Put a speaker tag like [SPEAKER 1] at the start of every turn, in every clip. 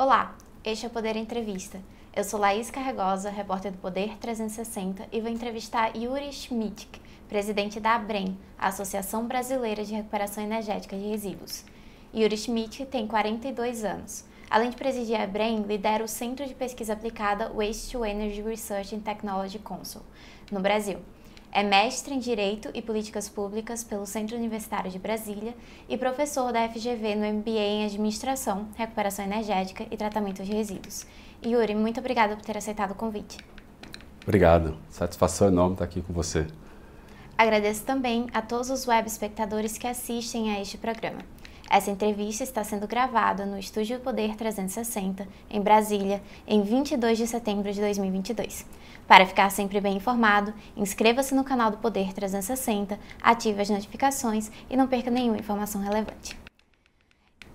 [SPEAKER 1] Olá, este é o Poder Entrevista. Eu sou Laís Carregosa, repórter do Poder 360 e vou entrevistar Yuri Schmidt, presidente da ABREM, Associação Brasileira de Recuperação Energética de Resíduos. Yuri Schmidt tem 42 anos. Além de presidir a ABREM, lidera o Centro de Pesquisa Aplicada Waste to Energy Research and Technology Council, no Brasil. É mestre em Direito e Políticas Públicas pelo Centro Universitário de Brasília e professor da FGV no MBA em Administração, Recuperação Energética e Tratamento de Resíduos. Yuri, muito obrigada por ter aceitado o convite.
[SPEAKER 2] Obrigado. Satisfação enorme estar aqui com você.
[SPEAKER 1] Agradeço também a todos os web espectadores que assistem a este programa. Essa entrevista está sendo gravada no Estúdio Poder 360, em Brasília, em 22 de setembro de 2022. Para ficar sempre bem informado, inscreva-se no canal do Poder 360, ative as notificações e não perca nenhuma informação relevante.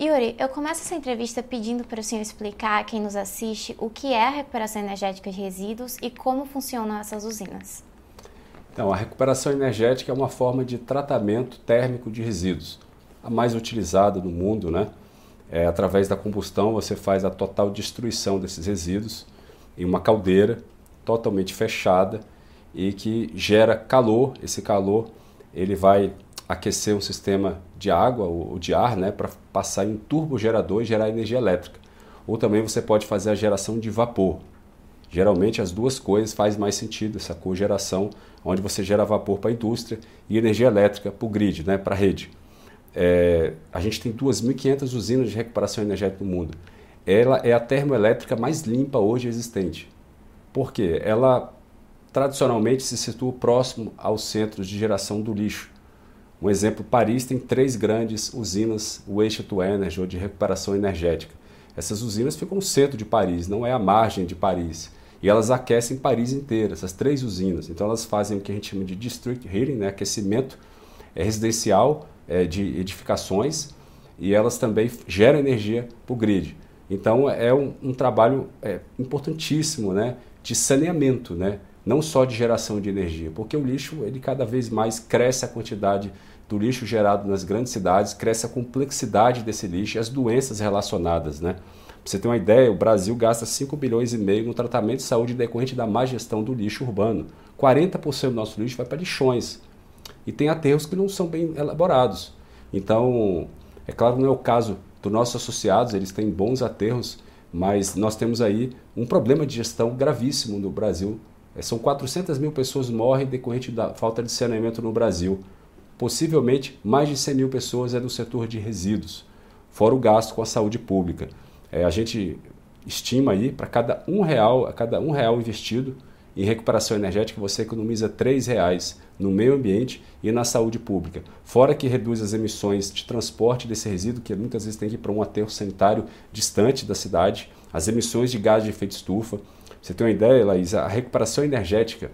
[SPEAKER 1] Yuri, eu começo essa entrevista pedindo para o senhor explicar a quem nos assiste o que é a recuperação energética de resíduos e como funcionam essas usinas.
[SPEAKER 2] Então, a recuperação energética é uma forma de tratamento térmico de resíduos a mais utilizada no mundo, né? É, através da combustão você faz a total destruição desses resíduos em uma caldeira totalmente fechada e que gera calor. Esse calor ele vai aquecer um sistema de água ou de ar, né, para passar em um turbogerador e gerar energia elétrica. Ou também você pode fazer a geração de vapor. Geralmente as duas coisas faz mais sentido essa cogeração, onde você gera vapor para a indústria e energia elétrica para o grid, né, para a rede. É, a gente tem 2.500 usinas de recuperação energética no mundo. Ela é a termoelétrica mais limpa hoje existente. Por quê? Ela tradicionalmente se situa próximo aos centros de geração do lixo. Um exemplo, Paris tem três grandes usinas waste to energy, ou de recuperação energética. Essas usinas ficam no centro de Paris, não é a margem de Paris. E elas aquecem Paris inteira, essas três usinas. Então elas fazem o que a gente chama de district heating, né, aquecimento é, residencial é, de edificações e elas também geram energia para o grid. Então é um, um trabalho é, importantíssimo né, de saneamento, né, não só de geração de energia, porque o lixo ele cada vez mais cresce a quantidade do lixo gerado nas grandes cidades, cresce a complexidade desse lixo e as doenças relacionadas. Né? Você ter uma ideia, o Brasil gasta 5 bilhões e meio no tratamento de saúde decorrente da má gestão do lixo urbano. 40% do nosso lixo vai para lixões e tem aterros que não são bem elaborados. Então, é claro, não é o caso dos nossos associados, eles têm bons aterros, mas nós temos aí um problema de gestão gravíssimo no Brasil. É, são 400 mil pessoas morrem decorrente da falta de saneamento no Brasil. Possivelmente, mais de 100 mil pessoas é do setor de resíduos, fora o gasto com a saúde pública. É, a gente estima aí, para cada um real, a cada um real investido, em recuperação energética, você economiza R$ reais no meio ambiente e na saúde pública. Fora que reduz as emissões de transporte desse resíduo, que muitas vezes tem que ir para um aterro sanitário distante da cidade, as emissões de gás de efeito estufa. Você tem uma ideia, Laís? A recuperação energética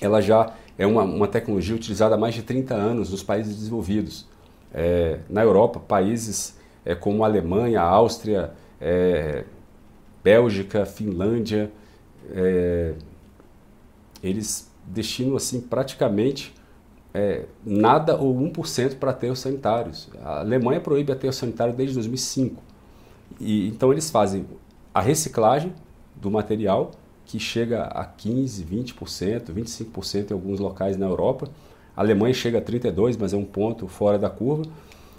[SPEAKER 2] ela já é uma, uma tecnologia utilizada há mais de 30 anos nos países desenvolvidos. É, na Europa, países é, como a Alemanha, a Áustria, é, Bélgica, Finlândia, é, eles destinam assim praticamente é, nada ou 1% para aterros sanitários. A Alemanha proíbe aterro sanitário desde 2005. E, então eles fazem a reciclagem do material, que chega a 15%, 20%, 25% em alguns locais na Europa. A Alemanha chega a 32%, mas é um ponto fora da curva.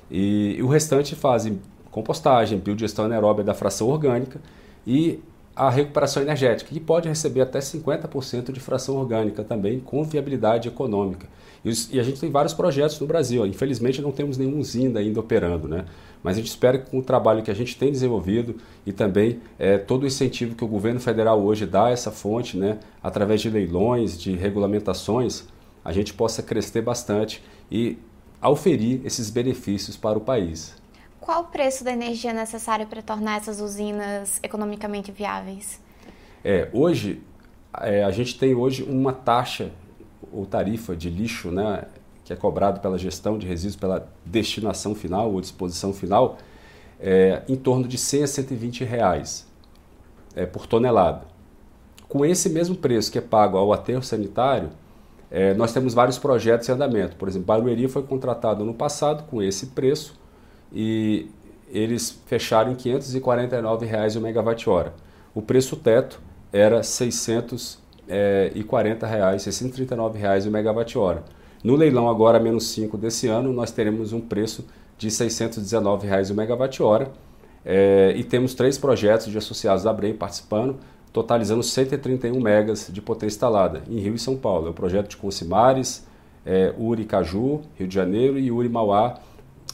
[SPEAKER 2] E, e o restante fazem compostagem, biogestão anaeróbia da fração orgânica e a recuperação energética, que pode receber até 50% de fração orgânica também, com viabilidade econômica. E, a gente tem vários projetos no Brasil. Infelizmente não temos nenhum usina ainda operando, né? Mas a gente espera que com o trabalho que a gente tem desenvolvido e também é, todo o incentivo que o governo federal hoje dá a essa fonte, né, através de leilões, de regulamentações, a gente possa crescer bastante e auferir esses benefícios para o país.
[SPEAKER 1] Qual o preço da energia necessário para tornar essas usinas economicamente viáveis?
[SPEAKER 2] É, hoje, é, a gente tem hoje uma taxa ou tarifa de lixo, né, que é cobrado pela gestão de resíduos, pela destinação final ou disposição final, é, em torno de 100 a 120 reais é, por tonelada. Com esse mesmo preço que é pago ao aterro sanitário, é, nós temos vários projetos em andamento. Por exemplo, Barueri foi contratado no passado com esse preço e eles fecharam em 549 reais o megawatt-hora. O preço teto era 640 reais, 639 reais o megawatt-hora. No leilão agora, menos 5 desse ano, nós teremos um preço de 619 reais o megawatt-hora é, e temos três projetos de associados da Brem participando, totalizando 131 megas de potência instalada em Rio e São Paulo. É o projeto de Concimares, é, Uri Caju, Rio de Janeiro, e Uri Mauá,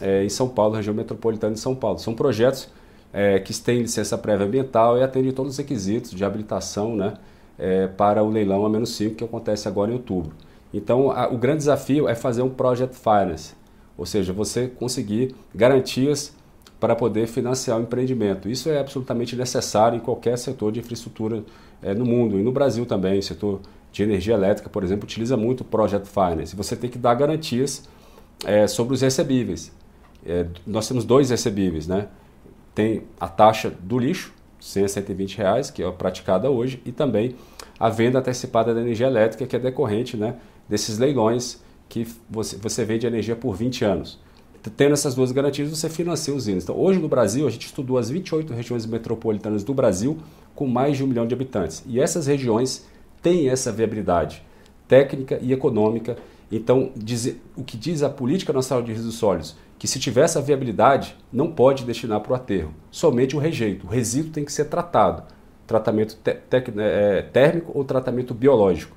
[SPEAKER 2] é, em São Paulo, região metropolitana de São Paulo. São projetos é, que têm licença prévia ambiental e atendem todos os requisitos de habilitação né, é, para o leilão a menos 5 que acontece agora em outubro. Então, a, o grande desafio é fazer um Project Finance, ou seja, você conseguir garantias para poder financiar o empreendimento. Isso é absolutamente necessário em qualquer setor de infraestrutura é, no mundo e no Brasil também. O setor de energia elétrica, por exemplo, utiliza muito o Project Finance. Você tem que dar garantias é, sobre os recebíveis. É, nós temos dois recebíveis, né? Tem a taxa do lixo, 100 a 120 reais, que é praticada hoje, e também a venda antecipada da energia elétrica, que é decorrente né, desses leilões que você, você vende energia por 20 anos. Tendo essas duas garantias, você financia índices. Então, hoje no Brasil, a gente estudou as 28 regiões metropolitanas do Brasil com mais de um milhão de habitantes. E essas regiões têm essa viabilidade técnica e econômica. Então, o que diz a Política Nacional de Resíduos Sólidos, que se tiver essa viabilidade, não pode destinar para o aterro, somente o rejeito. O resíduo tem que ser tratado, tratamento é, térmico ou tratamento biológico.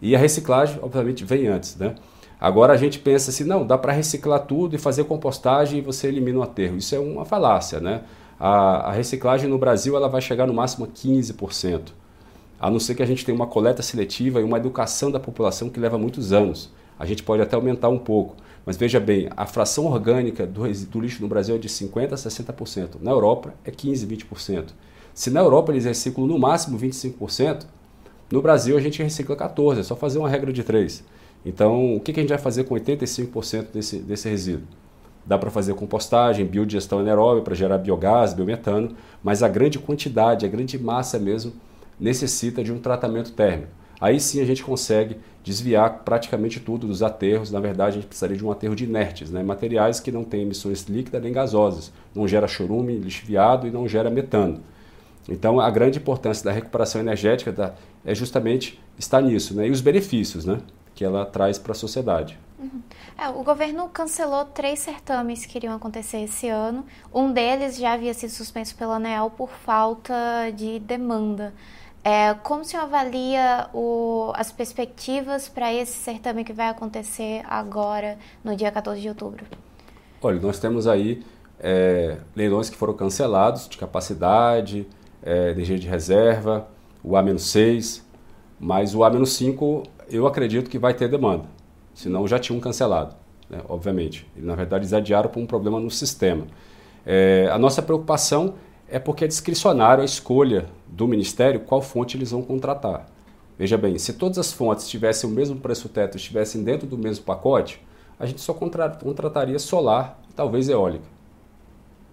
[SPEAKER 2] E a reciclagem, obviamente, vem antes. Né? Agora a gente pensa assim, não, dá para reciclar tudo e fazer compostagem e você elimina o aterro. Isso é uma falácia, né? A, a, reciclagem no Brasil ela vai chegar no máximo a 15%, a não ser que a gente tenha uma coleta seletiva e uma educação da população que leva muitos anos. A gente pode até aumentar um pouco, mas veja bem, a fração orgânica do, do lixo no Brasil é de 50% a 60%, na Europa é 15%, 20%. Se na Europa eles reciclam no máximo 25%, no Brasil a gente recicla 14%, é só fazer uma regra de 3%. Então, o que, a gente vai fazer com 85% desse, desse resíduo? Dá para fazer compostagem, biodigestão anaeróbica para gerar biogás, biometano, mas a grande quantidade, a grande massa mesmo, necessita de um tratamento térmico. Aí sim a gente consegue desviar praticamente tudo dos aterros. Na verdade, a gente precisaria de um aterro de inertes, né? materiais que não têm emissões líquidas nem gasosas, não gera chorume, lixiviado e não gera metano. Então, a grande importância da recuperação energética da, é justamente estar nisso, né? e os benefícios, né? que ela traz para a sociedade.
[SPEAKER 1] Uhum. É, o governo cancelou três certames que iriam acontecer esse ano. Um deles já havia sido suspenso pela ANEEL por falta de demanda. É, como o senhor avalia o, as perspectivas para esse certame que vai acontecer agora, no dia 14 de outubro?
[SPEAKER 2] Olha, nós temos aí é, leilões que foram cancelados de capacidade, é, energia de reserva, o A-6, mas o A-5 eu acredito que vai ter demanda, senão já tinham cancelado, né, obviamente. E, na verdade, eles adiaram por um problema no sistema. É, a nossa preocupação é porque é discricionário a escolha do Ministério qual fonte eles vão contratar. Veja bem, se todas as fontes tivessem o mesmo preço teto, estivessem dentro do mesmo pacote, a gente só contrataria solar e talvez eólica.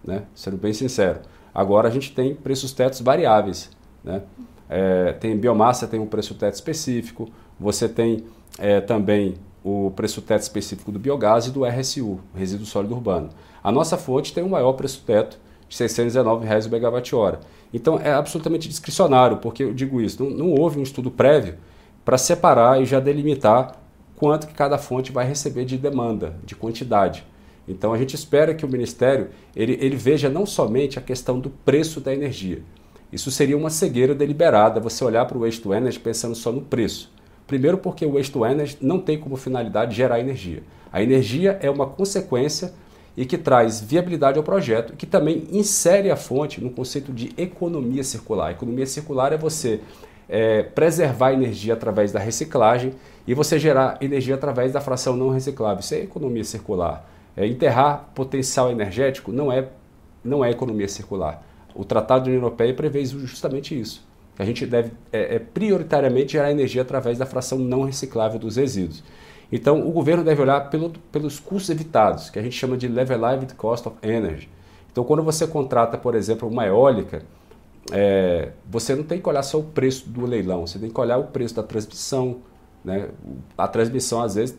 [SPEAKER 2] Né? Sendo bem sincero. Agora a gente tem preços tetos variáveis. Né? É, tem biomassa, tem um preço teto específico, você tem é, também o preço teto específico do biogás e do RSU, resíduo sólido urbano. A nossa fonte tem o maior preço teto de 619 reais o megawatt-hora. Então é absolutamente discricionário, porque eu digo isso, não, não houve um estudo prévio para separar e já delimitar quanto que cada fonte vai receber de demanda, de quantidade. Então a gente espera que o Ministério ele, ele veja não somente a questão do preço da energia. Isso seria uma cegueira deliberada, você olhar para o Waste to Energy pensando só no preço. Primeiro porque o Waste to Energy não tem como finalidade gerar energia. A energia é uma consequência e que traz viabilidade ao projeto e que também insere a fonte no conceito de economia circular. Economia circular é você é, preservar energia através da reciclagem e você gerar energia através da fração não reciclável. Isso é economia circular. É, enterrar potencial energético não é, não é economia circular. O Tratado da União Europeia prevê justamente isso a gente deve é, é, prioritariamente gerar energia através da fração não reciclável dos resíduos. Então, o governo deve olhar pelo, pelos custos evitados, que a gente chama de levelized cost of energy. Então, quando você contrata, por exemplo, uma eólica, é, você não tem que olhar só o preço do leilão, você tem que olhar o preço da transmissão. Né? A transmissão, às vezes,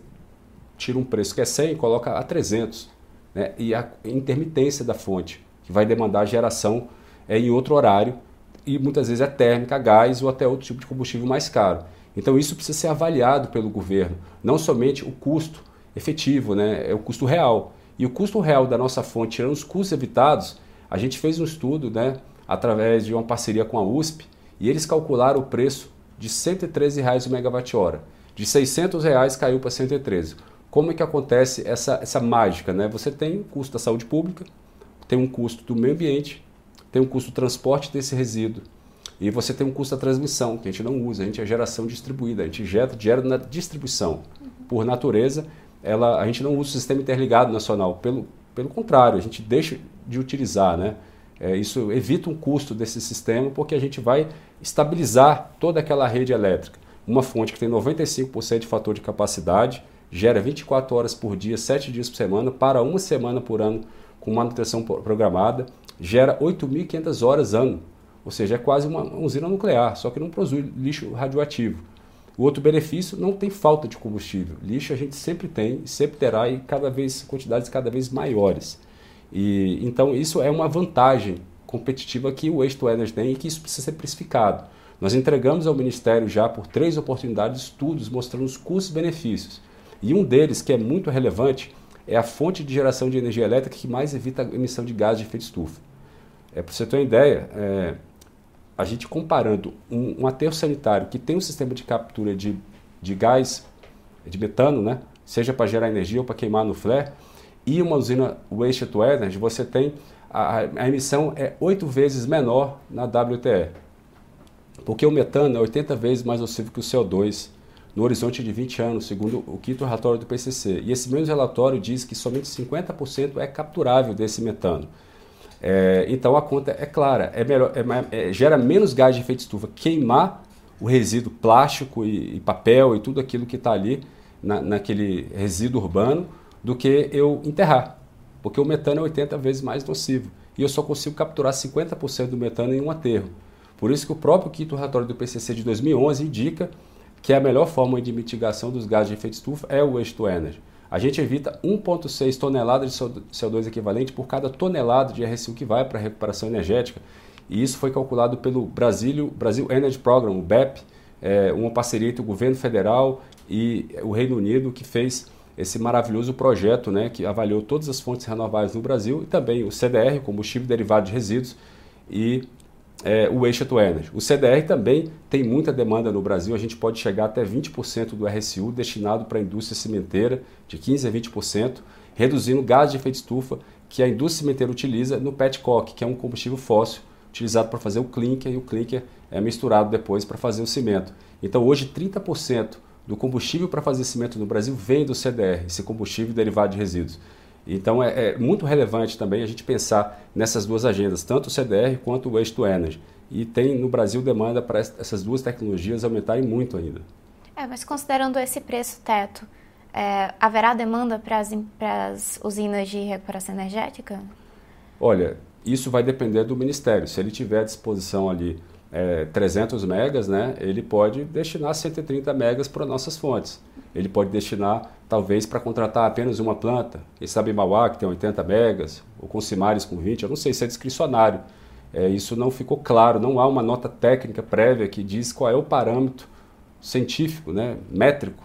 [SPEAKER 2] tira um preço que é 100 e coloca a 300. Né? E a intermitência da fonte. que vai demandar geração é, em outro horário e muitas vezes é térmica, gás ou até outro tipo de combustível mais caro. Então isso precisa ser avaliado pelo governo, não somente o custo efetivo, né, é o custo real. E o custo real da nossa fonte, tirando os custos evitados, a gente fez um estudo né, através de uma parceria com a USP e eles calcularam o preço de 113 reais o megawatt-hora. De 600 reais caiu para 113. Como é que acontece essa, essa mágica? Né? Você tem o custo da saúde pública, tem um custo do meio ambiente, tem um custo do transporte desse resíduo e você tem um custo da transmissão, que a gente não usa, a gente é geração distribuída, a gente gera, gera na distribuição. Por natureza, ela, a gente não usa o sistema interligado nacional, pelo, pelo contrário, a gente deixa de utilizar. Né? É, isso evita um custo desse sistema porque a gente vai estabilizar toda aquela rede elétrica. Uma fonte que tem 95% de fator de capacidade, gera 24 horas por dia, 7 dias por semana, para uma semana por ano com manutenção programada, gera 8.500 horas ano, ou seja, é quase uma usina nuclear, só que não produz lixo radioativo. O outro benefício, não tem falta de combustível. Lixo a gente sempre tem, sempre terá e cada vez quantidades cada vez maiores. E então isso é uma vantagem competitiva que o Waste to Energy tem e que isso precisa ser precificado. Nós entregamos ao Ministério já por três oportunidades estudos mostrando os custos-benefícios. E um deles, que é muito relevante, é a fonte de geração de energia elétrica que mais evita a emissão de gás de efeito estufa. É, Para você ter uma ideia, é, a gente comparando um, um aterro sanitário que tem um sistema de captura de, de gás, de metano, né, seja para gerar energia ou para queimar no flare, e uma usina waste to energy, você tem a, a emissão é oito vezes menor na WTE. Porque o metano é 80 vezes mais nocivo que o CO2 no horizonte de 20 anos, segundo o quinto relatório do PCC. E esse mesmo relatório diz que somente 50% é capturável desse metano. É, então a conta é clara, é melhor, é, é, gera menos gás de efeito estufa queimar o resíduo plástico e, e papel e tudo aquilo que está ali na, naquele resíduo urbano do que eu enterrar, porque o metano é 80 vezes mais nocivo e eu só consigo capturar 50% do metano em um aterro. Por isso que o próprio quinto relatório do PCC de 2011 indica que a melhor forma de mitigação dos gases de efeito estufa é o waste to energy. A gente evita 1,6 toneladas de CO2 equivalente por cada tonelada de RSU que vai para a recuperação energética. E isso foi calculado pelo Brasil, Brasil Energy Program, o BEP, é, uma parceria entre o governo federal e o Reino Unido, que fez esse maravilhoso projeto né, que avaliou todas as fontes renováveis no Brasil e também o CDR, combustível derivado de resíduos, e é, o Waste to Energy. O CDR também tem muita demanda no Brasil, a gente pode chegar até 20% do RSU destinado para a indústria cimenteira, de 15% a 20%, reduzindo o gás de efeito estufa que a indústria cimenteira utiliza no petcock, que é um combustível fóssil utilizado para fazer o clinker, e o clinker é misturado depois para fazer o cimento. Então hoje 30% do combustível para fazer cimento no Brasil vem do CDR, esse combustível derivado de resíduos. Então é, é, muito relevante também a gente pensar nessas duas agendas, tanto o CDR quanto o Waste to Energy. E tem no Brasil demanda para essas duas tecnologias aumentarem muito ainda.
[SPEAKER 1] É, mas considerando esse preço teto, é, haverá demanda para as usinas de recuperação energética?
[SPEAKER 2] Olha, isso vai depender do Ministério. Se ele tiver à disposição ali é, 300 megas, né, ele pode destinar 130 megas para nossas fontes. Ele pode destinar, talvez, para contratar apenas uma planta. Quem sabe Mauá, que tem 80 megas, ou com Simares com 20, eu não sei se é discricionário. É, isso não ficou claro, não há uma nota técnica prévia que diz qual é o parâmetro científico, né, métrico,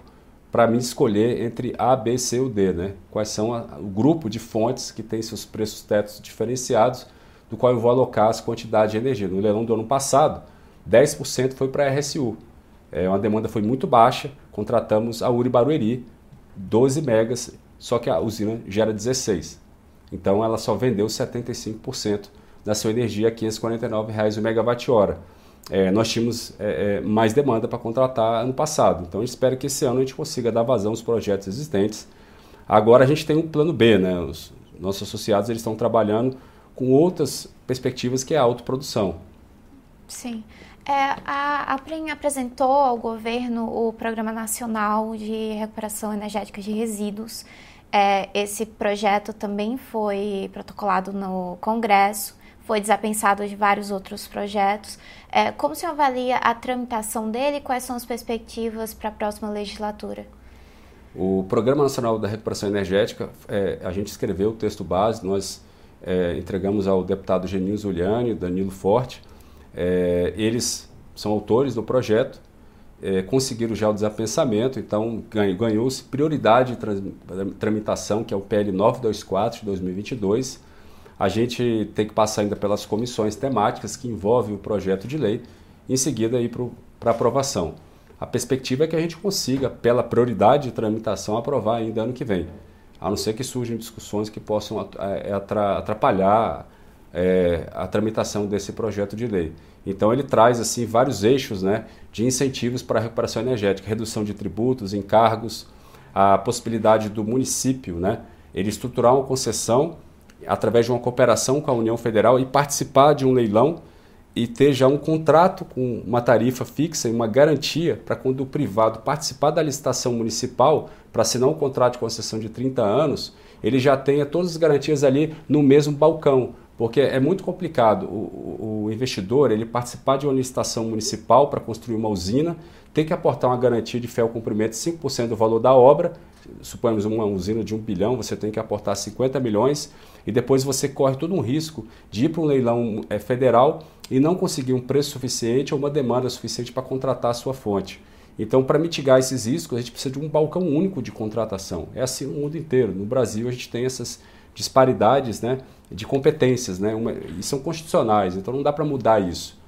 [SPEAKER 2] para mim escolher entre A, B, C ou D. Né? Quais são a, o grupo de fontes que tem seus preços tetos diferenciados do qual eu vou alocar as quantidades de energia. No leilão do ano passado, 10% foi para a RSU. É, uma demanda foi muito baixa, contratamos a Uri Barueri, 12 megas, só que a usina gera 16. Então ela só vendeu 75% da sua energia a 549 reais o megawatt-hora. É, nós tínhamos é, é, mais demanda para contratar ano passado, então eu espero que esse ano a gente consiga dar vazão aos projetos existentes. Agora a gente tem um plano B, né? Os nossos associados eles estão trabalhando com outras perspectivas que é a autoprodução.
[SPEAKER 1] Sim. É, a APREM apresentou ao governo o Programa Nacional de Recuperação Energética de Resíduos. É, esse projeto também foi protocolado no Congresso, foi desapensado de vários outros projetos. É, como se avalia a tramitação dele e quais são as perspectivas para a próxima legislatura?
[SPEAKER 2] O Programa Nacional da Recuperação Energética, é, a gente escreveu o texto base, nós é, entregamos ao deputado Geninho Zuliani, Danilo Forte. É, eles são autores do projeto, é, conseguiram já o desapensamento, então ganhou-se prioridade de tramitação, que é o PL 924 de 2022. A gente tem que passar ainda pelas comissões temáticas que envolvem o projeto de lei, em seguida ir para aprovação. A perspectiva é que a gente consiga, pela prioridade de tramitação, aprovar ainda ano que vem a não ser que surjam discussões que possam é, atrapalhar é, a tramitação desse projeto de lei. Então ele traz assim vários eixos né, de incentivos para a recuperação energética, redução de tributos, encargos, a possibilidade do município né, ele estruturar uma concessão através de uma cooperação com a União Federal e participar de um leilão e ter já um contrato com uma tarifa fixa e uma garantia para quando o privado participar da licitação municipal para assinar um contrato de concessão de 30 anos, ele já tenha todas as garantias ali no mesmo balcão, porque é muito complicado o, o investidor ele participar de uma licitação municipal para construir uma usina, tem que aportar uma garantia de ao cumprimento de 5% do valor da obra, suponhamos uma usina de 1 bilhão, você tem que aportar 50 milhões e depois você corre todo um risco de ir para um leilão é, federal e não conseguir um preço suficiente ou uma demanda suficiente para contratar a sua fonte. Então, para mitigar esses riscos, a gente precisa de um balcão único de contratação. É assim no mundo inteiro. No Brasil, a gente tem essas disparidades né, de competências, né, uma, e são constitucionais, então não dá para mudar isso.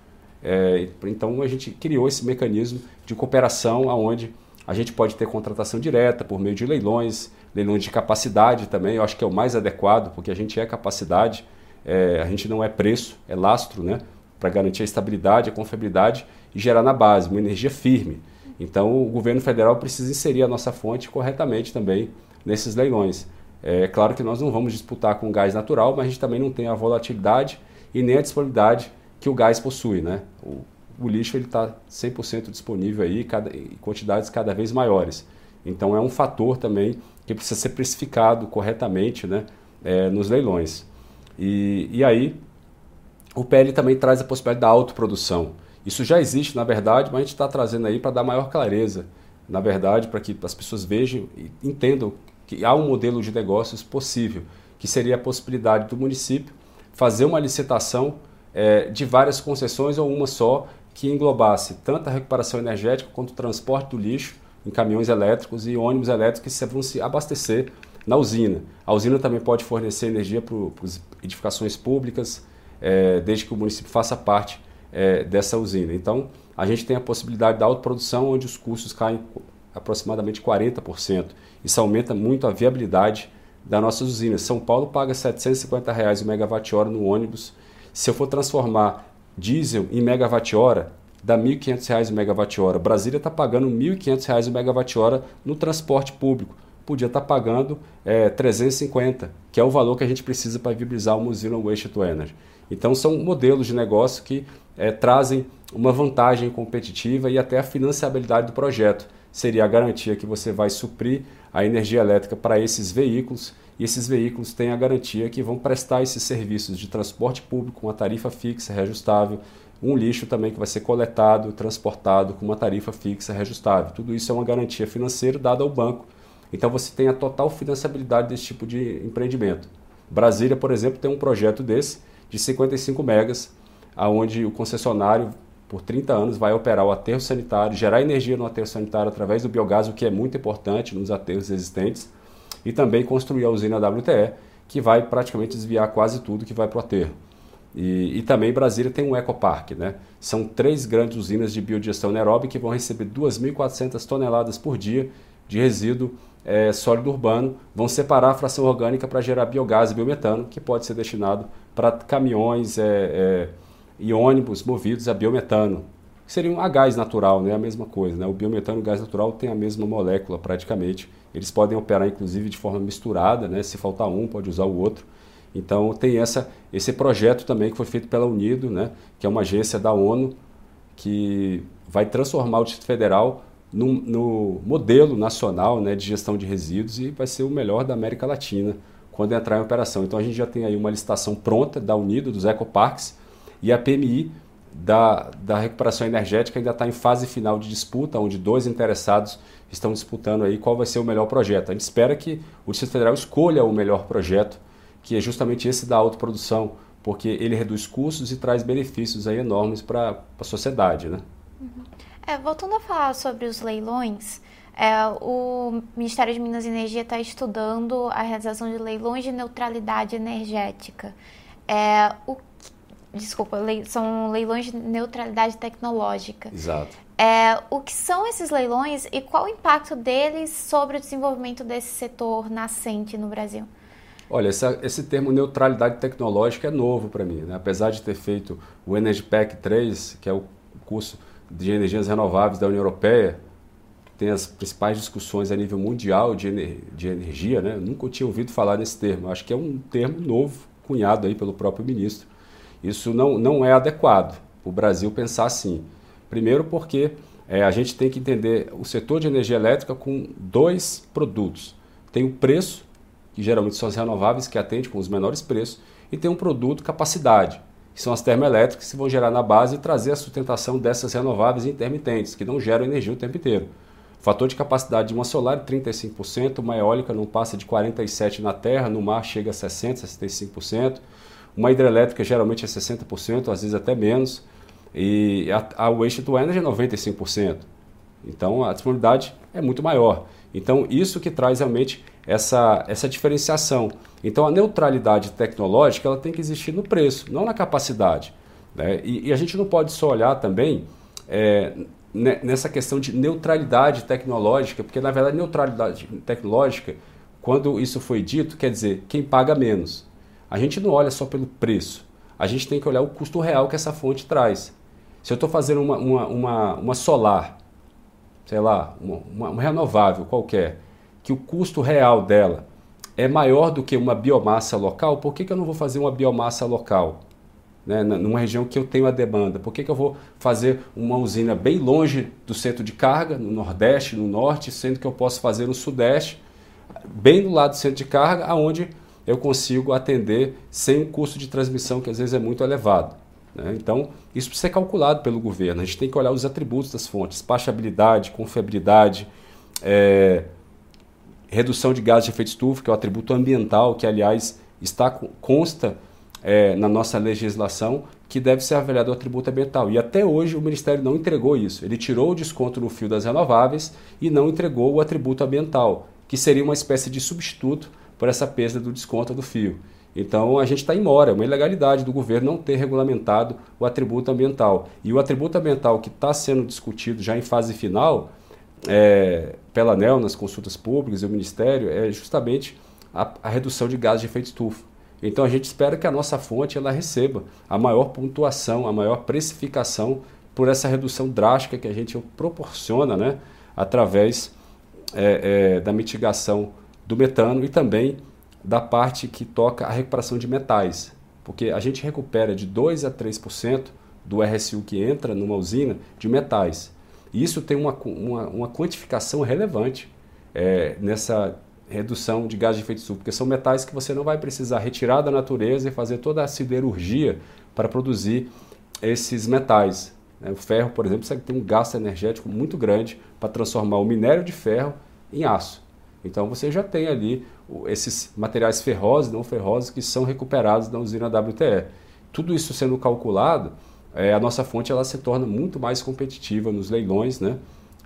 [SPEAKER 2] É, então, a gente criou esse mecanismo de cooperação onde a gente pode ter contratação direta por meio de leilões, leilões de capacidade também, eu acho que é o mais adequado, porque a gente é capacidade, é, a gente não é preço, é lastro, né? para garantir a estabilidade, a confiabilidade e gerar na base uma energia firme. Então, o governo federal precisa inserir a nossa fonte corretamente também nesses leilões. É claro que nós não vamos disputar com gás natural, mas a gente também não tem a volatilidade e nem a disponibilidade que o gás possui. Né? O, o lixo está 100% disponível aí, cada, em quantidades cada vez maiores. Então, é um fator também que precisa ser precificado corretamente né, é, nos leilões. E, e aí, o PL também traz a possibilidade da autoprodução. Isso já existe, na verdade, mas a gente está trazendo aí para dar maior clareza, na verdade, para que as pessoas vejam e entendam que há um modelo de negócios possível, que seria a possibilidade do município fazer uma licitação é, de várias concessões ou uma só que englobasse tanto a recuperação energética quanto o transporte do lixo em caminhões elétricos e ônibus elétricos que vão se abastecer na usina. A usina também pode fornecer energia para edificações públicas, é, desde que o município faça parte é, dessa usina. Então, a gente tem a possibilidade da autoprodução, onde os custos caem aproximadamente 40%. Isso aumenta muito a viabilidade das nossas usinas. São Paulo paga 750 reais o megawatt-hora no ônibus. Se eu for transformar diesel em megawatt-hora, dá R$ 1.500 o megawatt-hora. Brasília está pagando R$ 1.500 o megawatt-hora no transporte público. Podia estar tá pagando é, 350, que é o valor que a gente precisa para viabilizar uma usina Waste to Energy. Então, são modelos de negócio que é, trazem uma vantagem competitiva e até a financiabilidade do projeto. Seria a garantia que você vai suprir a energia elétrica para esses veículos e esses veículos têm a garantia que vão prestar esses serviços de transporte público com uma tarifa fixa, reajustável, um lixo também que vai ser coletado, transportado com uma tarifa fixa, reajustável. Tudo isso é uma garantia financeira dada ao banco. Então você tem a total financiabilidade desse tipo de empreendimento. Brasília, por exemplo, tem um projeto desse de 55 megas, aonde o concessionário por 30 anos vai operar o aterro sanitário, gerar energia no aterro sanitário através do biogás, o que é muito importante nos aterros existentes, e também construir a usina WTE, que vai praticamente desviar quase tudo que vai para o aterro. E, e, também Brasília tem um ecoparque, né? São três grandes usinas de biodigestão anaeróbica que vão receber 2.400 toneladas por dia de resíduo é, sólido urbano, vão separar a fração orgânica para gerar biogás e biometano, que pode ser destinado para caminhões é, é, e ônibus movidos a biometano. Seria um gás natural, né? a mesma coisa. Né? O biometano e o gás natural têm a mesma molécula praticamente. Eles podem operar inclusive de forma misturada, né? se faltar um, pode usar o outro. Então tem essa, esse projeto também que foi feito pela Unido, né? que é uma agência da ONU que vai transformar o Distrito Federal no, no modelo nacional né, de gestão de resíduos e vai ser o melhor da América Latina quando entrar em operação. Então a gente já tem aí uma licitação pronta da Unido, dos ecoparques, e a PMI da, da recuperação energética ainda está em fase final de disputa, onde dois interessados estão disputando aí qual vai ser o melhor projeto. A gente espera que o Distrito Federal escolha o melhor projeto que é justamente esse da autoprodução, porque ele reduz custos e traz benefícios aí enormes para a sociedade. Né?
[SPEAKER 1] Uhum. É, voltando a falar sobre os leilões, é, o Ministério de Minas e Energia está estudando a realização de leilões de neutralidade energética. É, o, desculpa, são leilões de neutralidade tecnológica.
[SPEAKER 2] Exato.
[SPEAKER 1] É, o que são esses leilões e qual o impacto deles sobre o desenvolvimento desse setor nascente no Brasil?
[SPEAKER 2] Olha, essa, esse termo neutralidade tecnológica é novo para mim. Né? Apesar de ter feito o Energy Pack 3, que é o curso de energias renováveis da União Europeia, que tem as principais discussões a nível mundial de, ener de energia, né? Eu nunca tinha ouvido falar nesse termo. Acho que é um termo novo, cunhado aí pelo próprio ministro. Isso não, não é adequado o Brasil pensar assim. Primeiro porque é, a gente tem que entender o setor de energia elétrica com dois produtos. Tem o preço, que geralmente são as renováveis, que atende com os menores preços, e tem um produto capacidade, que são as termoelétricas que vão gerar na base e trazer a sustentação dessas renováveis intermitentes, que não geram energia o tempo inteiro. Fator de capacidade de uma solar é 35%, uma eólica não passa de 47% na terra, no mar chega a 60%, 65%, uma hidrelétrica geralmente é 60%, às vezes até menos, e a, a waste to energy é 95%. Então a disponibilidade é muito maior. Então isso que traz realmente essa, essa diferenciação. Então a neutralidade tecnológica ela tem que existir no preço, não na capacidade. Né? E, e, a gente não pode só olhar também é, nessa questão de neutralidade tecnológica, porque na verdade neutralidade tecnológica, quando isso foi dito, quer dizer quem paga menos. A gente não olha só pelo preço, a gente tem que olhar o custo real que essa fonte traz. Se eu estou fazendo uma, uma, uma, uma, solar, sei lá, uma, uma renovável qualquer, que o custo real dela é maior do que uma biomassa local, por que, que eu não vou fazer uma biomassa local? Né, numa região que eu tenho a demanda. Por que, que eu vou fazer uma usina bem longe do centro de carga, no Nordeste, no Norte, sendo que eu posso fazer no Sudeste, bem do lado do centro de carga, aonde eu consigo atender sem um custo de transmissão que às vezes é muito elevado. Né? Então, isso precisa ser calculado pelo governo. A gente tem que olhar os atributos das fontes: pastabilidade, confiabilidade, é, redução de gases de efeito estufa, que é o atributo ambiental, que, aliás, está consta é, na nossa legislação, que deve ser avaliado o atributo ambiental. E até hoje o Ministério não entregou isso. Ele tirou o desconto no fio das renováveis e não entregou o atributo ambiental, que seria uma espécie de substituto por essa perda do desconto do fio. Então a gente está em mora, é uma ilegalidade do governo não ter regulamentado o atributo ambiental. E o atributo ambiental que está sendo discutido já em fase final, é, pela ANEL, nas consultas públicas e o Ministério, é justamente a, a, redução de gases de efeito estufa. Então a gente espera que a nossa fonte ela receba a maior pontuação, a maior precificação por essa redução drástica que a gente proporciona né, através é, é, da mitigação do metano e também da parte que toca a recuperação de metais, porque a gente recupera de 2 a 3% do RSU que entra numa usina de metais. E isso tem uma, uma, uma quantificação relevante é, nessa redução de gás de efeito estufa, porque são metais que você não vai precisar retirar da natureza e fazer toda a siderurgia para produzir esses metais. Né? O ferro, por exemplo, tem um gasto energético muito grande para transformar o minério de ferro em aço. Então você já tem ali esses materiais ferrosos e não ferrosos que são recuperados na usina WTE. Tudo isso sendo calculado, é, a nossa fonte ela se torna muito mais competitiva nos leilões, né?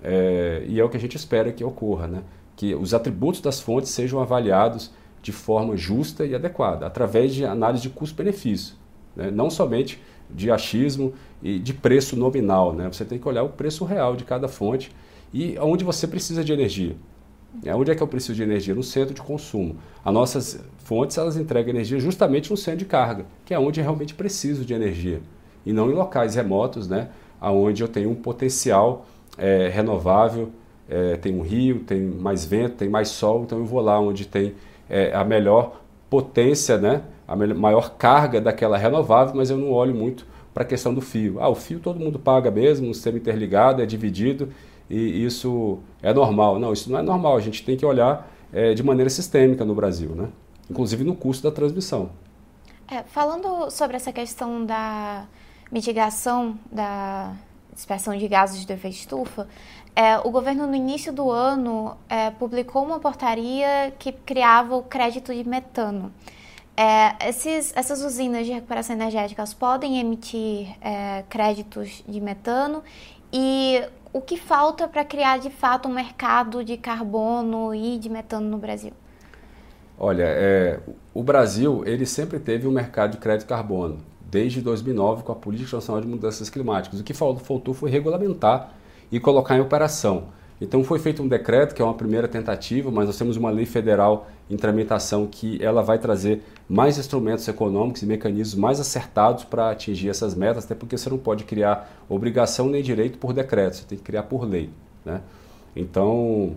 [SPEAKER 2] É, e é o que a gente espera que ocorra, né? que os atributos das fontes sejam avaliados de forma justa e adequada, através de análise de custo-benefício, né? não somente de achismo e de preço nominal. Né? Você tem que olhar o preço real de cada fonte e onde você precisa de energia. É, onde é que eu preciso de energia? No centro de consumo. As nossas fontes elas entregam energia justamente no centro de carga, que é onde eu realmente preciso de energia. E não em locais remotos, né, onde eu tenho um potencial é, renovável, é, tem um rio, tem mais vento, tem mais sol, então eu vou lá onde tem é, a melhor potência, né, a maior carga daquela renovável, mas eu não olho muito para a questão do fio. Ah, o fio todo mundo paga mesmo, um sistema interligado, é dividido, e isso é normal. Não, isso não é normal. A gente tem que olhar é, de maneira sistêmica no Brasil, né? inclusive no custo da transmissão.
[SPEAKER 1] É, falando sobre essa questão da mitigação da dispersão de gases de efeito estufa, é, o governo no início do ano é, publicou uma portaria que criava o crédito de metano. É, esses, essas usinas de recuperação energética podem emitir é, créditos de metano e o que falta para criar de fato um mercado de carbono e de metano no Brasil?
[SPEAKER 2] Olha, é, o Brasil ele sempre teve um mercado de crédito de carbono, desde 2009 com a Política Nacional de Mudanças Climáticas. O que faltou foi regulamentar e colocar em operação. Então foi feito um decreto, que é uma primeira tentativa, mas nós temos uma lei federal em tramitação que ela vai trazer mais instrumentos econômicos e mecanismos mais acertados para atingir essas metas, até porque você não pode criar obrigação nem direito por decreto, você tem que criar por lei. Né? Então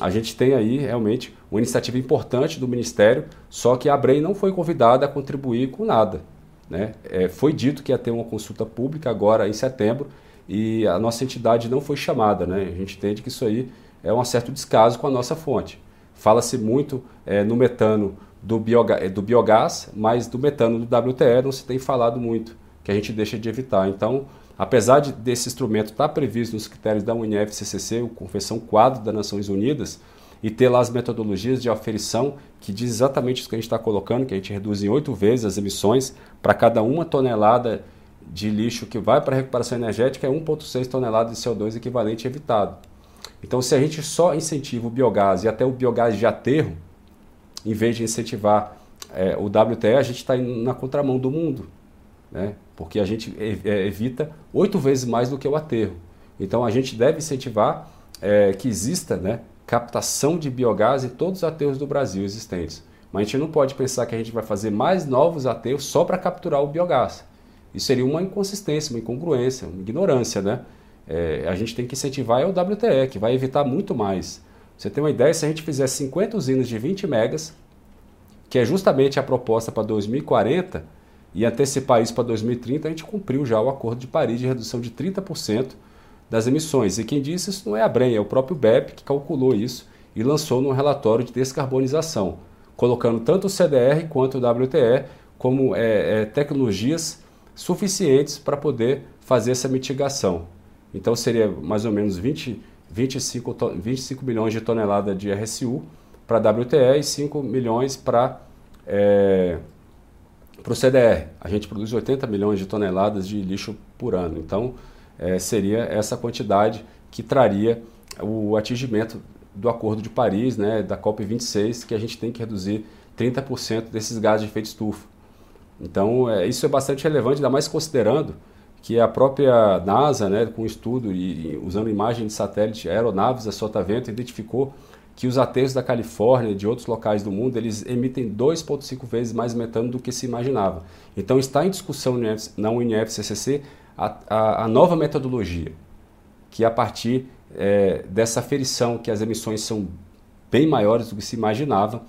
[SPEAKER 2] a gente tem aí realmente uma iniciativa importante do Ministério, só que a ABREM não foi convidada a contribuir com nada. Né? É, foi dito que ia ter uma consulta pública agora em setembro, e a nossa entidade não foi chamada. Né? A gente entende que isso aí é um certo descaso com a nossa fonte. Fala-se muito é, no metano do, bioga do biogás, mas do metano do WTE não se tem falado muito, que a gente deixa de evitar. Então, apesar de, desse instrumento estar previsto nos critérios da UNFCCC, o Convenção Quadro das Nações Unidas, e ter lá as metodologias de aferição que diz exatamente isso que a gente está colocando, que a gente reduz em oito vezes as emissões para cada uma tonelada de lixo que vai para a recuperação energética é 1,6 toneladas de CO2 equivalente evitado. Então, se a gente só incentiva o biogás e até o biogás de aterro, em vez de incentivar é, o WTE, a gente está na contramão do mundo, né? porque a gente é, evita oito vezes mais do que o aterro. Então, a gente deve incentivar é, que exista né, captação de biogás em todos os aterros do Brasil existentes. Mas a gente não pode pensar que a gente vai fazer mais novos aterros só para capturar o biogás. Isso seria uma inconsistência, uma incongruência, uma ignorância, né? É, a gente tem que incentivar é o WTE, que vai evitar muito mais. Você tem uma ideia, se a gente fizer 50 usinas de 20 megas, que é justamente a proposta para 2040, e antecipar isso para 2030, a gente cumpriu já o Acordo de Paris de redução de 30% das emissões. E quem disse isso não é a Bren, é o próprio BEP que calculou isso e lançou num relatório de descarbonização, colocando tanto o CDR quanto o WTE como é, é, tecnologias suficientes para poder fazer essa mitigação. Então seria mais ou menos 20, 25, 25 milhões de toneladas de RSU para WTE e 5 milhões para é, o CDR. A gente produz 80 milhões de toneladas de lixo por ano. Então é, seria essa quantidade que traria o atingimento do Acordo de Paris, né, da COP26, que a gente tem que reduzir 30% desses gases de efeito estufa. Então, é, isso é bastante relevante, ainda mais considerando que a própria NASA, né, com estudo e, e usando imagem de satélite, aeronaves a sotavento, identificou que os aterros da Califórnia e de outros locais do mundo, eles emitem 2,5 vezes mais metano do que se imaginava. Então, está em discussão na UNFCCC a, a, a nova metodologia, que a partir é, dessa aferição que as emissões são bem maiores do que se imaginava,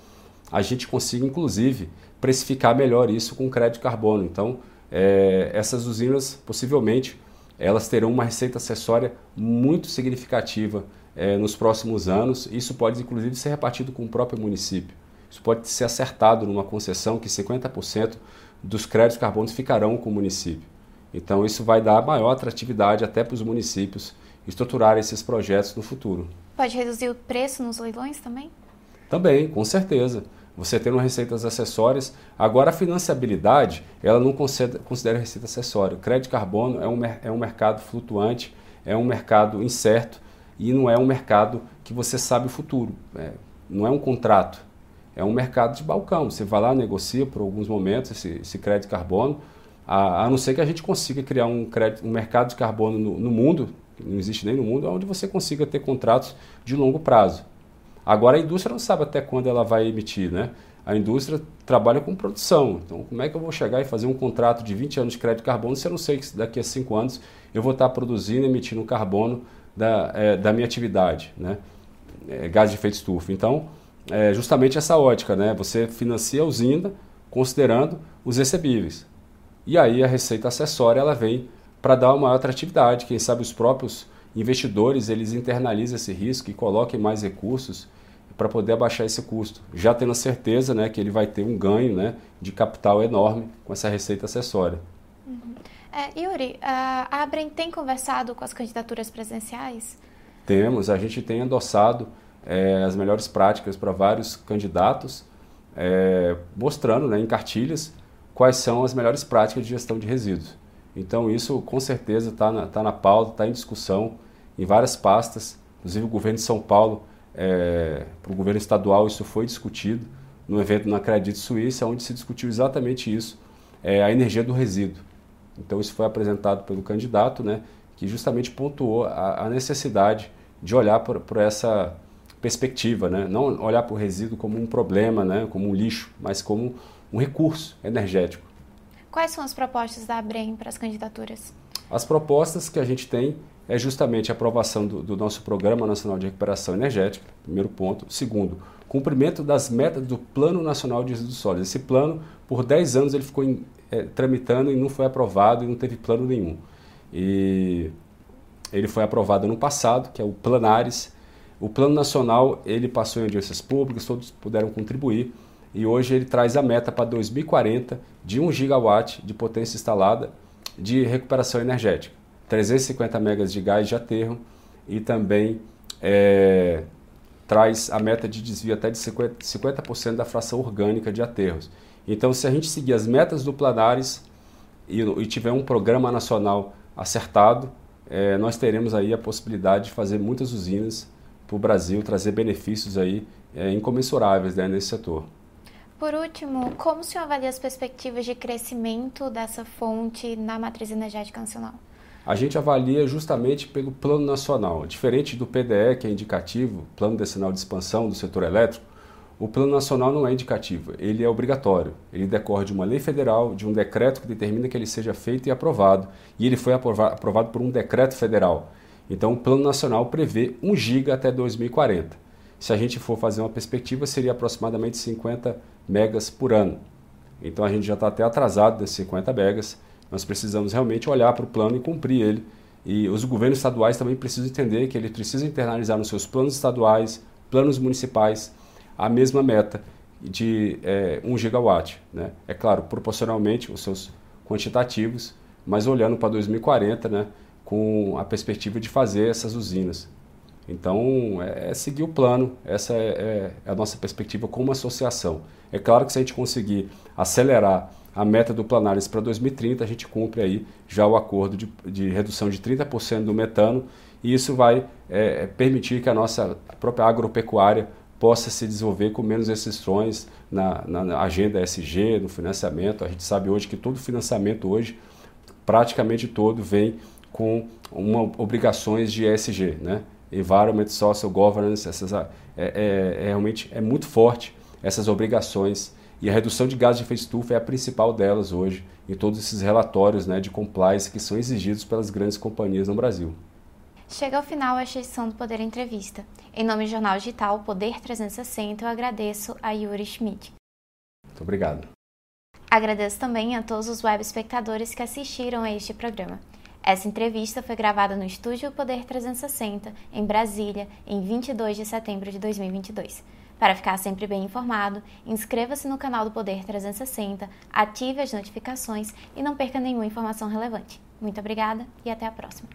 [SPEAKER 2] a gente consiga, inclusive, precificar melhor isso com crédito de carbono. Então, é, essas usinas, possivelmente, elas terão uma receita acessória muito significativa é, nos próximos anos. Isso pode, inclusive, ser repartido com o próprio município. Isso pode ser acertado numa concessão que 50% dos créditos de carbono ficarão com o município. Então, isso vai dar maior atratividade até para os municípios estruturar esses projetos no futuro.
[SPEAKER 1] Pode reduzir o preço nos leilões também?
[SPEAKER 2] Também, com certeza você tendo receitas acessórias. Agora, a financiabilidade, ela não considera, receita acessória. O crédito carbono é um, é um mercado flutuante, é um mercado incerto e não é um mercado que você sabe o futuro. É, não é um contrato, é um mercado de balcão. Você vai lá, negocia por alguns momentos esse, esse crédito carbono, a, a, não ser que a gente consiga criar um, crédito, um mercado de carbono no, no mundo, que não existe nem no mundo, onde você consiga ter contratos de longo prazo. Agora a indústria não sabe até quando ela vai emitir, né? A indústria trabalha com produção. Então, como é que eu vou chegar e fazer um contrato de 20 anos de crédito de carbono se eu não sei que daqui a 5 anos eu vou estar produzindo emitindo carbono da, é, da minha atividade, né? É, gás de efeito estufa. Então, é justamente essa ótica, né? Você financia a usina considerando os recebíveis. E aí a receita acessória ela vem para dar uma atratividade. Quem sabe os próprios investidores eles internalizem esse risco e coloquem mais recursos para poder abaixar esse custo, já tendo a certeza né, que ele vai ter um ganho né, de capital enorme com essa receita acessória.
[SPEAKER 1] Uhum. É, Yuri, a Abrem tem conversado com as candidaturas presidenciais?
[SPEAKER 2] Temos, a gente tem adoçado é, as melhores práticas para vários candidatos é, mostrando né, em cartilhas quais são as melhores práticas de gestão de resíduos. Então isso com certeza está na, tá na pauta, está em discussão em várias pastas, inclusive o governo de São Paulo, é, para o governo estadual isso foi discutido no evento na Credit Suíça, onde se discutiu exatamente isso, é, a energia do resíduo. Então isso foi apresentado pelo candidato, né, que justamente pontuou a, a necessidade de olhar por, por essa perspectiva, né? não olhar para o resíduo como um problema, né? como um lixo, mas como um recurso energético.
[SPEAKER 1] Quais são as propostas da ABREM para as candidaturas?
[SPEAKER 2] As propostas que a gente tem é justamente a aprovação do, do nosso Programa Nacional de Recuperação Energética, primeiro ponto. Segundo, cumprimento das metas do Plano Nacional de Resíduos Sólidos. Esse plano, por 10 anos, ele ficou em, é, tramitando e não foi aprovado e não teve plano nenhum. E ele foi aprovado ano passado, que é o Planares, o Plano Nacional ele passou em audiências públicas, todos puderam contribuir e hoje ele traz a meta para 2040 de 1 gigawatt de potência instalada de recuperação energética, 350 megas de gás de aterro e também é, traz a meta de desvio até de 50%, 50 da fração orgânica de aterros. Então, se a gente seguir as metas do Planares e, e tiver um programa nacional acertado, é, nós teremos aí a possibilidade de fazer muitas usinas para o Brasil, trazer benefícios aí é, incomensuráveis né, nesse setor.
[SPEAKER 1] Por último, como o senhor avalia as perspectivas de crescimento dessa fonte na matriz energética nacional?
[SPEAKER 2] A gente avalia justamente pelo plano nacional. Diferente do PDE, que é indicativo, Plano Decenal de Expansão do Setor Elétrico, o plano nacional não é indicativo, ele é obrigatório. Ele decorre de uma lei federal, de um decreto que determina que ele seja feito e aprovado. E ele foi aprovado por um decreto federal. Então, o Plano Nacional prevê 1 giga até 2040. Se a gente for fazer uma perspectiva, seria aproximadamente 50 megas por ano. Então, a gente já está até atrasado desses 50 megas. Nós precisamos realmente olhar para o plano e cumprir ele. E os governos estaduais também precisam entender que eles precisam internalizar nos seus planos estaduais, planos municipais, a mesma meta de é, 1 gigawatt. Né? É claro, proporcionalmente os seus quantitativos, mas olhando para 2040, né? com a perspectiva de fazer essas usinas. Então, é, é seguir o plano, essa é, é, a nossa perspectiva como associação. É claro que se a gente conseguir acelerar a meta do Planares para 2030, a gente cumpre aí já o acordo de, de redução de 30% do metano e isso vai é, permitir que a nossa própria agropecuária possa se desenvolver com menos restrições na, na, agenda SG, no financiamento. A gente sabe hoje que todo financiamento hoje, praticamente todo, vem com uma, obrigações de ESG, né? Environment, Social Governance, essas, é, é, é, realmente é muito forte essas obrigações e a redução de gases de efeito estufa é a principal delas hoje em todos esses relatórios né, de compliance que são exigidos pelas grandes companhias no Brasil.
[SPEAKER 1] Chega ao final a edição do Poder Entrevista. Em nome do Jornal Digital Poder 360, eu agradeço a Yuri Schmidt.
[SPEAKER 2] Muito obrigado.
[SPEAKER 1] Agradeço também a todos os web espectadores que assistiram a este programa. Essa entrevista foi gravada no Estúdio Poder 360, em Brasília, em 22 de setembro de 2022. Para ficar sempre bem informado, inscreva-se no canal do Poder 360, ative as notificações e não perca nenhuma informação relevante. Muito obrigada e até a próxima.